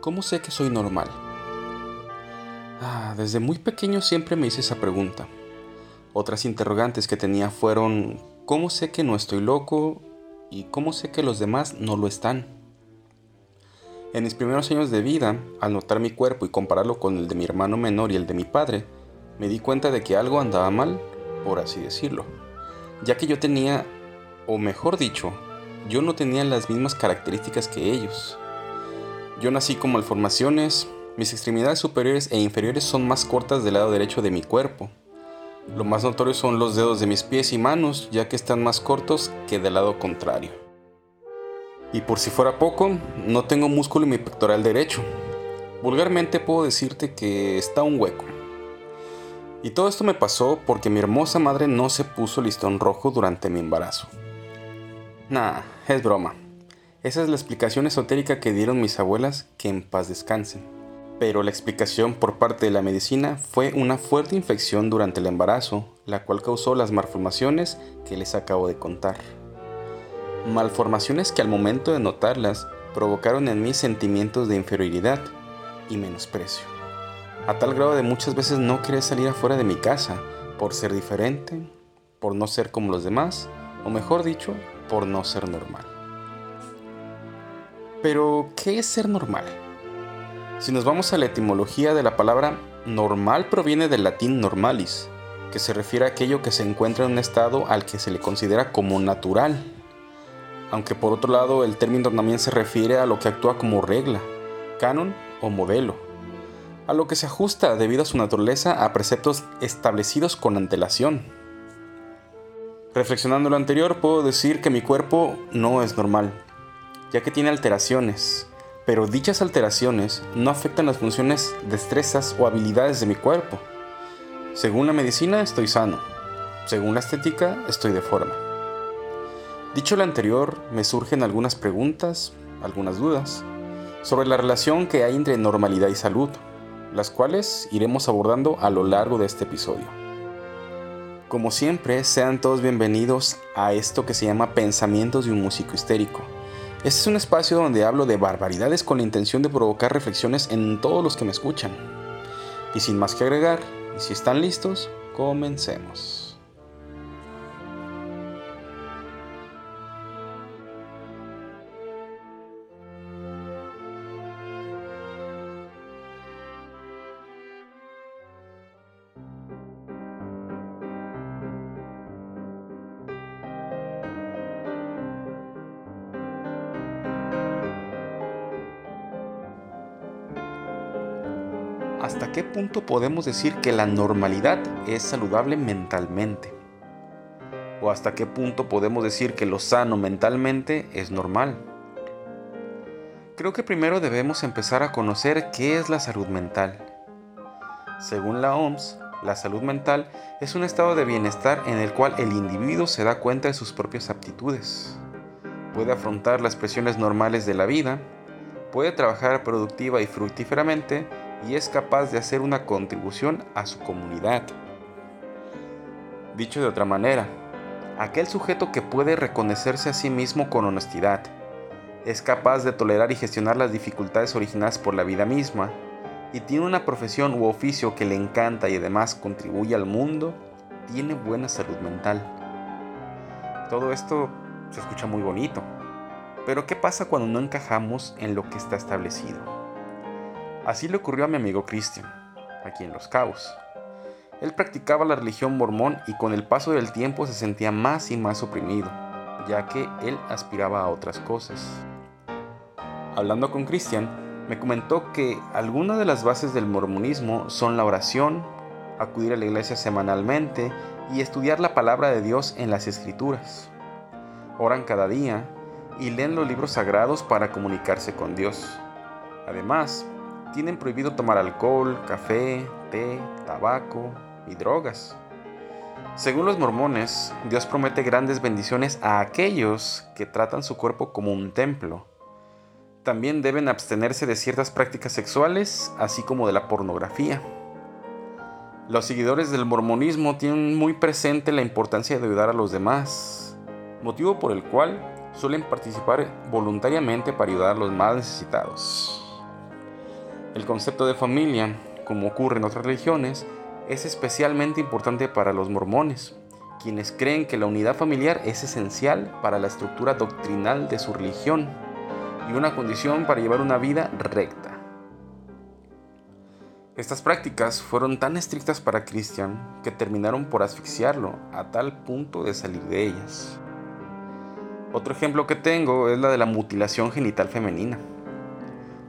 ¿Cómo sé que soy normal? Ah, desde muy pequeño siempre me hice esa pregunta. Otras interrogantes que tenía fueron, ¿cómo sé que no estoy loco? ¿Y cómo sé que los demás no lo están? En mis primeros años de vida, al notar mi cuerpo y compararlo con el de mi hermano menor y el de mi padre, me di cuenta de que algo andaba mal, por así decirlo, ya que yo tenía, o mejor dicho, yo no tenía las mismas características que ellos. Yo nací con malformaciones, mis extremidades superiores e inferiores son más cortas del lado derecho de mi cuerpo. Lo más notorio son los dedos de mis pies y manos, ya que están más cortos que del lado contrario. Y por si fuera poco, no tengo músculo en mi pectoral derecho. Vulgarmente puedo decirte que está un hueco. Y todo esto me pasó porque mi hermosa madre no se puso listón rojo durante mi embarazo. Nah, es broma. Esa es la explicación esotérica que dieron mis abuelas, que en paz descansen. Pero la explicación por parte de la medicina fue una fuerte infección durante el embarazo, la cual causó las malformaciones que les acabo de contar. Malformaciones que al momento de notarlas provocaron en mí sentimientos de inferioridad y menosprecio. A tal grado de muchas veces no querer salir afuera de mi casa por ser diferente, por no ser como los demás, o mejor dicho, por no ser normal. Pero, ¿qué es ser normal? Si nos vamos a la etimología de la palabra normal proviene del latín normalis, que se refiere a aquello que se encuentra en un estado al que se le considera como natural. Aunque por otro lado el término también se refiere a lo que actúa como regla, canon o modelo, a lo que se ajusta debido a su naturaleza a preceptos establecidos con antelación. Reflexionando lo anterior, puedo decir que mi cuerpo no es normal, ya que tiene alteraciones, pero dichas alteraciones no afectan las funciones, destrezas o habilidades de mi cuerpo. Según la medicina estoy sano, según la estética estoy deforme. Dicho lo anterior, me surgen algunas preguntas, algunas dudas, sobre la relación que hay entre normalidad y salud, las cuales iremos abordando a lo largo de este episodio. Como siempre, sean todos bienvenidos a esto que se llama Pensamientos de un músico histérico este es un espacio donde hablo de barbaridades con la intención de provocar reflexiones en todos los que me escuchan. Y sin más que agregar, y si están listos, comencemos. ¿Hasta qué punto podemos decir que la normalidad es saludable mentalmente? ¿O hasta qué punto podemos decir que lo sano mentalmente es normal? Creo que primero debemos empezar a conocer qué es la salud mental. Según la OMS, la salud mental es un estado de bienestar en el cual el individuo se da cuenta de sus propias aptitudes. Puede afrontar las presiones normales de la vida, puede trabajar productiva y fructíferamente y es capaz de hacer una contribución a su comunidad. Dicho de otra manera, aquel sujeto que puede reconocerse a sí mismo con honestidad, es capaz de tolerar y gestionar las dificultades originadas por la vida misma, y tiene una profesión u oficio que le encanta y además contribuye al mundo, tiene buena salud mental. Todo esto se escucha muy bonito, pero ¿qué pasa cuando no encajamos en lo que está establecido? Así le ocurrió a mi amigo Christian, aquí en Los Cabos. Él practicaba la religión mormón y con el paso del tiempo se sentía más y más oprimido, ya que él aspiraba a otras cosas. Hablando con Christian, me comentó que algunas de las bases del mormonismo son la oración, acudir a la iglesia semanalmente y estudiar la palabra de Dios en las escrituras. Oran cada día y leen los libros sagrados para comunicarse con Dios. Además, tienen prohibido tomar alcohol, café, té, tabaco y drogas. Según los mormones, Dios promete grandes bendiciones a aquellos que tratan su cuerpo como un templo. También deben abstenerse de ciertas prácticas sexuales, así como de la pornografía. Los seguidores del mormonismo tienen muy presente la importancia de ayudar a los demás, motivo por el cual suelen participar voluntariamente para ayudar a los más necesitados. El concepto de familia, como ocurre en otras religiones, es especialmente importante para los mormones, quienes creen que la unidad familiar es esencial para la estructura doctrinal de su religión y una condición para llevar una vida recta. Estas prácticas fueron tan estrictas para Christian que terminaron por asfixiarlo a tal punto de salir de ellas. Otro ejemplo que tengo es la de la mutilación genital femenina.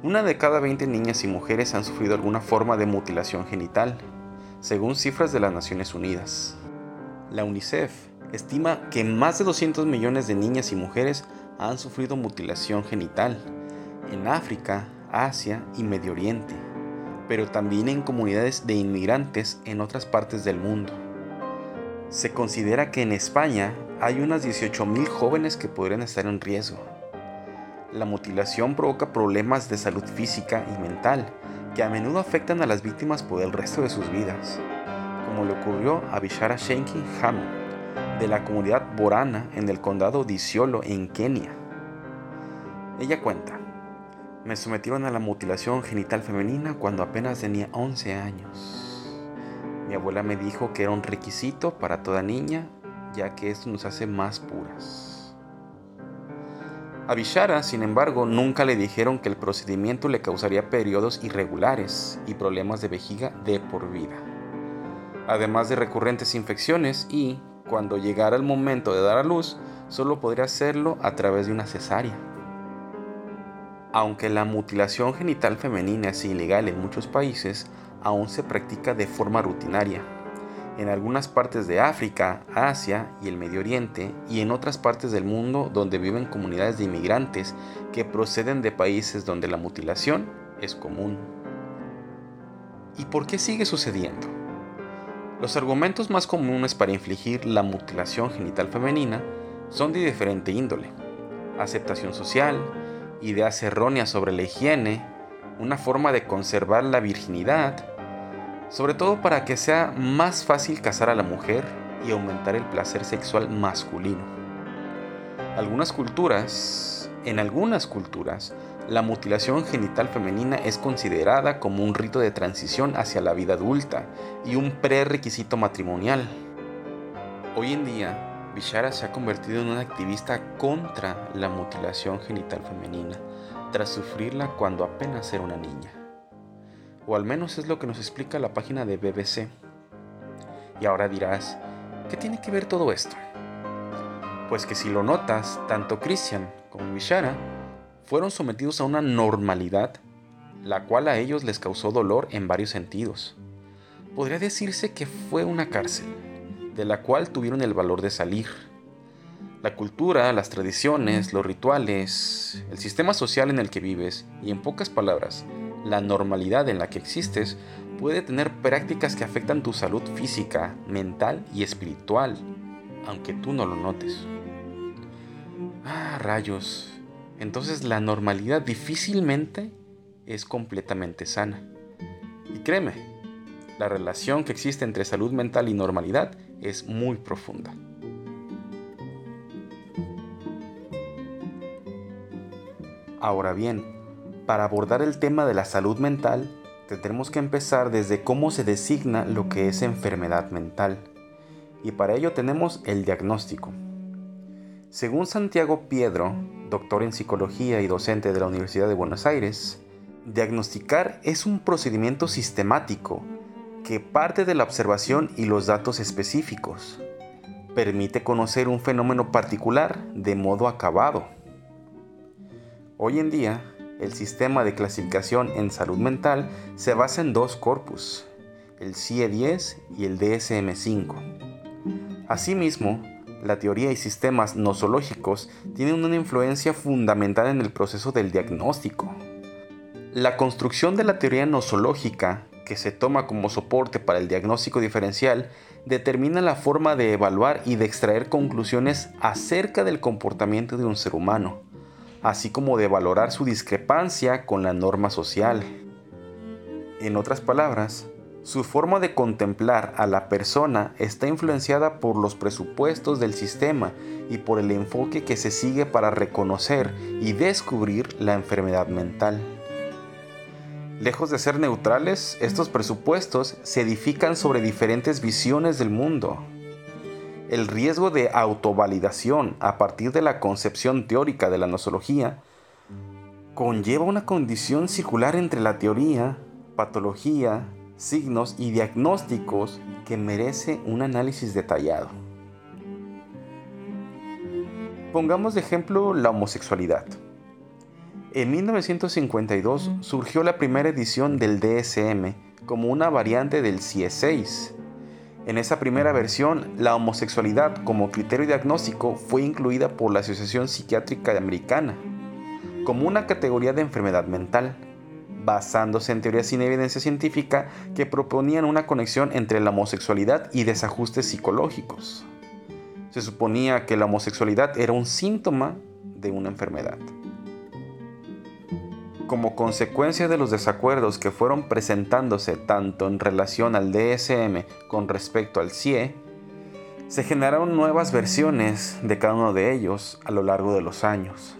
Una de cada 20 niñas y mujeres han sufrido alguna forma de mutilación genital, según cifras de las Naciones Unidas. La UNICEF estima que más de 200 millones de niñas y mujeres han sufrido mutilación genital en África, Asia y Medio Oriente, pero también en comunidades de inmigrantes en otras partes del mundo. Se considera que en España hay unas 18.000 jóvenes que podrían estar en riesgo. La mutilación provoca problemas de salud física y mental que a menudo afectan a las víctimas por el resto de sus vidas, como le ocurrió a Bishara Shenki Hammond, de la comunidad Borana en el condado de en Kenia. Ella cuenta, me sometieron a la mutilación genital femenina cuando apenas tenía 11 años. Mi abuela me dijo que era un requisito para toda niña, ya que esto nos hace más puras. A Bishara, sin embargo, nunca le dijeron que el procedimiento le causaría periodos irregulares y problemas de vejiga de por vida, además de recurrentes infecciones y, cuando llegara el momento de dar a luz, solo podría hacerlo a través de una cesárea. Aunque la mutilación genital femenina es ilegal en muchos países, aún se practica de forma rutinaria en algunas partes de África, Asia y el Medio Oriente y en otras partes del mundo donde viven comunidades de inmigrantes que proceden de países donde la mutilación es común. ¿Y por qué sigue sucediendo? Los argumentos más comunes para infligir la mutilación genital femenina son de diferente índole. Aceptación social, ideas erróneas sobre la higiene, una forma de conservar la virginidad, sobre todo para que sea más fácil casar a la mujer y aumentar el placer sexual masculino. Algunas culturas, en algunas culturas, la mutilación genital femenina es considerada como un rito de transición hacia la vida adulta y un prerequisito matrimonial. Hoy en día, Bishara se ha convertido en una activista contra la mutilación genital femenina, tras sufrirla cuando apenas era una niña o al menos es lo que nos explica la página de BBC. Y ahora dirás, ¿qué tiene que ver todo esto? Pues que si lo notas, tanto Christian como Bishara fueron sometidos a una normalidad, la cual a ellos les causó dolor en varios sentidos. Podría decirse que fue una cárcel, de la cual tuvieron el valor de salir. La cultura, las tradiciones, los rituales, el sistema social en el que vives y en pocas palabras, la normalidad en la que existes puede tener prácticas que afectan tu salud física, mental y espiritual, aunque tú no lo notes. Ah, rayos. Entonces la normalidad difícilmente es completamente sana. Y créeme, la relación que existe entre salud mental y normalidad es muy profunda. Ahora bien, para abordar el tema de la salud mental, tendremos que empezar desde cómo se designa lo que es enfermedad mental. Y para ello tenemos el diagnóstico. Según Santiago Piedro, doctor en psicología y docente de la Universidad de Buenos Aires, diagnosticar es un procedimiento sistemático que parte de la observación y los datos específicos. Permite conocer un fenómeno particular de modo acabado. Hoy en día, el sistema de clasificación en salud mental se basa en dos corpus, el CIE-10 y el DSM-5. Asimismo, la teoría y sistemas nosológicos tienen una influencia fundamental en el proceso del diagnóstico. La construcción de la teoría nosológica, que se toma como soporte para el diagnóstico diferencial, determina la forma de evaluar y de extraer conclusiones acerca del comportamiento de un ser humano así como de valorar su discrepancia con la norma social. En otras palabras, su forma de contemplar a la persona está influenciada por los presupuestos del sistema y por el enfoque que se sigue para reconocer y descubrir la enfermedad mental. Lejos de ser neutrales, estos presupuestos se edifican sobre diferentes visiones del mundo. El riesgo de autovalidación a partir de la concepción teórica de la nosología conlleva una condición circular entre la teoría, patología, signos y diagnósticos que merece un análisis detallado. Pongamos de ejemplo la homosexualidad. En 1952 surgió la primera edición del DSM como una variante del CIE-6. En esa primera versión, la homosexualidad como criterio diagnóstico fue incluida por la Asociación Psiquiátrica Americana como una categoría de enfermedad mental, basándose en teorías sin evidencia científica que proponían una conexión entre la homosexualidad y desajustes psicológicos. Se suponía que la homosexualidad era un síntoma de una enfermedad como consecuencia de los desacuerdos que fueron presentándose tanto en relación al DSM con respecto al CIE, se generaron nuevas versiones de cada uno de ellos a lo largo de los años.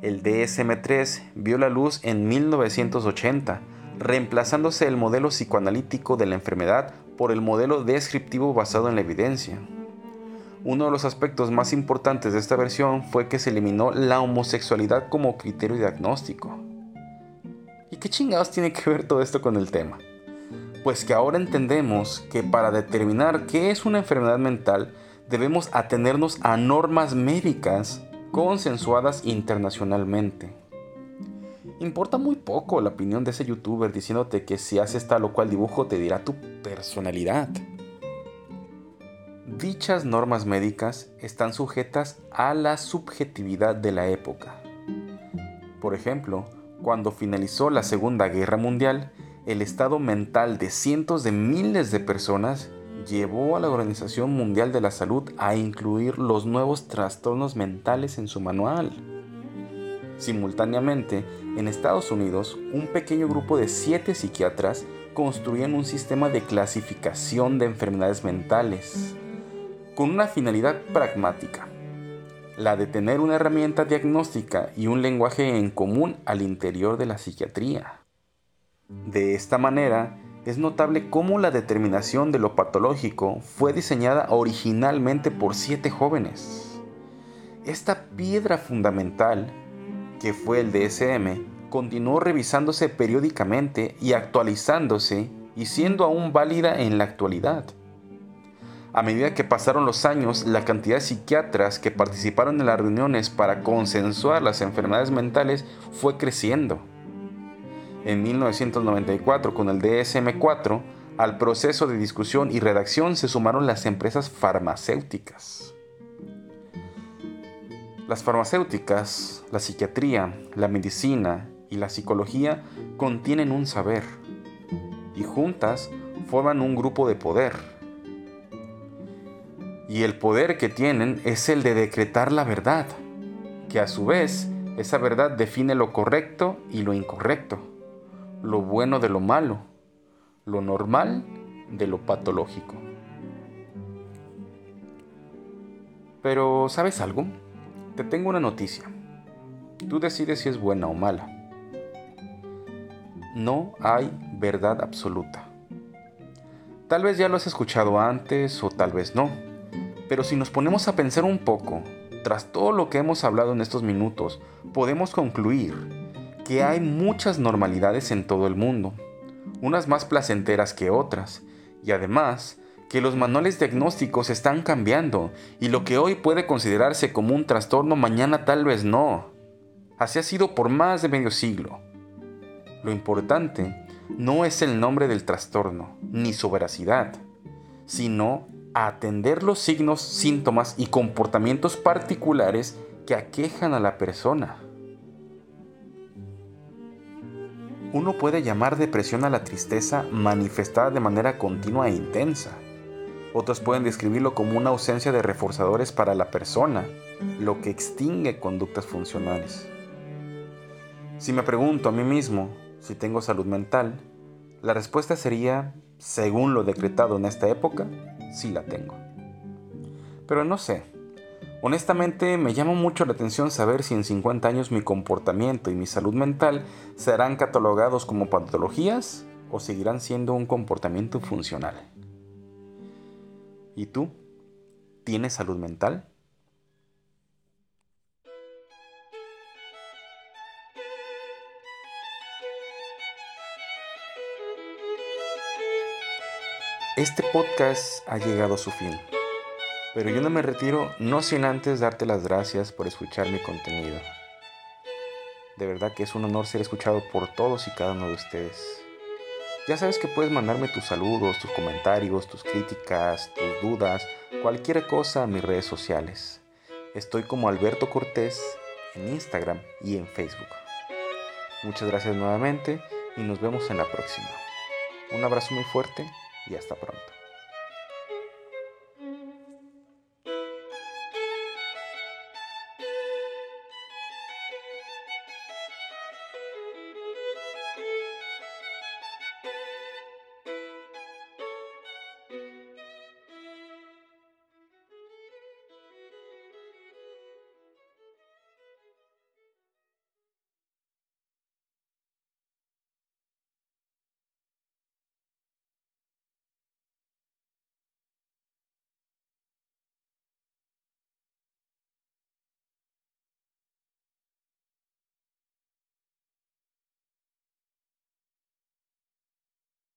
El DSM-3 vio la luz en 1980, reemplazándose el modelo psicoanalítico de la enfermedad por el modelo descriptivo basado en la evidencia. Uno de los aspectos más importantes de esta versión fue que se eliminó la homosexualidad como criterio diagnóstico. ¿Y qué chingados tiene que ver todo esto con el tema? Pues que ahora entendemos que para determinar qué es una enfermedad mental debemos atenernos a normas médicas consensuadas internacionalmente. Importa muy poco la opinión de ese youtuber diciéndote que si haces tal o cual dibujo te dirá tu personalidad. Dichas normas médicas están sujetas a la subjetividad de la época. Por ejemplo, cuando finalizó la Segunda Guerra Mundial, el estado mental de cientos de miles de personas llevó a la Organización Mundial de la Salud a incluir los nuevos trastornos mentales en su manual. Simultáneamente, en Estados Unidos, un pequeño grupo de siete psiquiatras construían un sistema de clasificación de enfermedades mentales, con una finalidad pragmática la de tener una herramienta diagnóstica y un lenguaje en común al interior de la psiquiatría. De esta manera, es notable cómo la determinación de lo patológico fue diseñada originalmente por siete jóvenes. Esta piedra fundamental, que fue el DSM, continuó revisándose periódicamente y actualizándose y siendo aún válida en la actualidad. A medida que pasaron los años, la cantidad de psiquiatras que participaron en las reuniones para consensuar las enfermedades mentales fue creciendo. En 1994, con el DSM-4, al proceso de discusión y redacción se sumaron las empresas farmacéuticas. Las farmacéuticas, la psiquiatría, la medicina y la psicología contienen un saber y juntas forman un grupo de poder y el poder que tienen es el de decretar la verdad, que a su vez esa verdad define lo correcto y lo incorrecto, lo bueno de lo malo, lo normal de lo patológico. Pero, ¿sabes algo? Te tengo una noticia. Tú decides si es buena o mala. No hay verdad absoluta. Tal vez ya lo has escuchado antes o tal vez no pero si nos ponemos a pensar un poco, tras todo lo que hemos hablado en estos minutos, podemos concluir que hay muchas normalidades en todo el mundo, unas más placenteras que otras, y además que los manuales diagnósticos están cambiando y lo que hoy puede considerarse como un trastorno mañana tal vez no. Así ha sido por más de medio siglo. Lo importante no es el nombre del trastorno ni su veracidad, sino atender los signos, síntomas y comportamientos particulares que aquejan a la persona. Uno puede llamar depresión a la tristeza manifestada de manera continua e intensa. Otros pueden describirlo como una ausencia de reforzadores para la persona, lo que extingue conductas funcionales. Si me pregunto a mí mismo si tengo salud mental, la respuesta sería, según lo decretado en esta época, sí la tengo. Pero no sé, Honestamente me llama mucho la atención saber si en 50 años mi comportamiento y mi salud mental serán catalogados como patologías o seguirán siendo un comportamiento funcional. ¿Y tú? ¿Tienes salud mental? Este podcast ha llegado a su fin, pero yo no me retiro no sin antes darte las gracias por escuchar mi contenido. De verdad que es un honor ser escuchado por todos y cada uno de ustedes. Ya sabes que puedes mandarme tus saludos, tus comentarios, tus críticas, tus dudas, cualquier cosa a mis redes sociales. Estoy como Alberto Cortés en Instagram y en Facebook. Muchas gracias nuevamente y nos vemos en la próxima. Un abrazo muy fuerte y hasta pronto.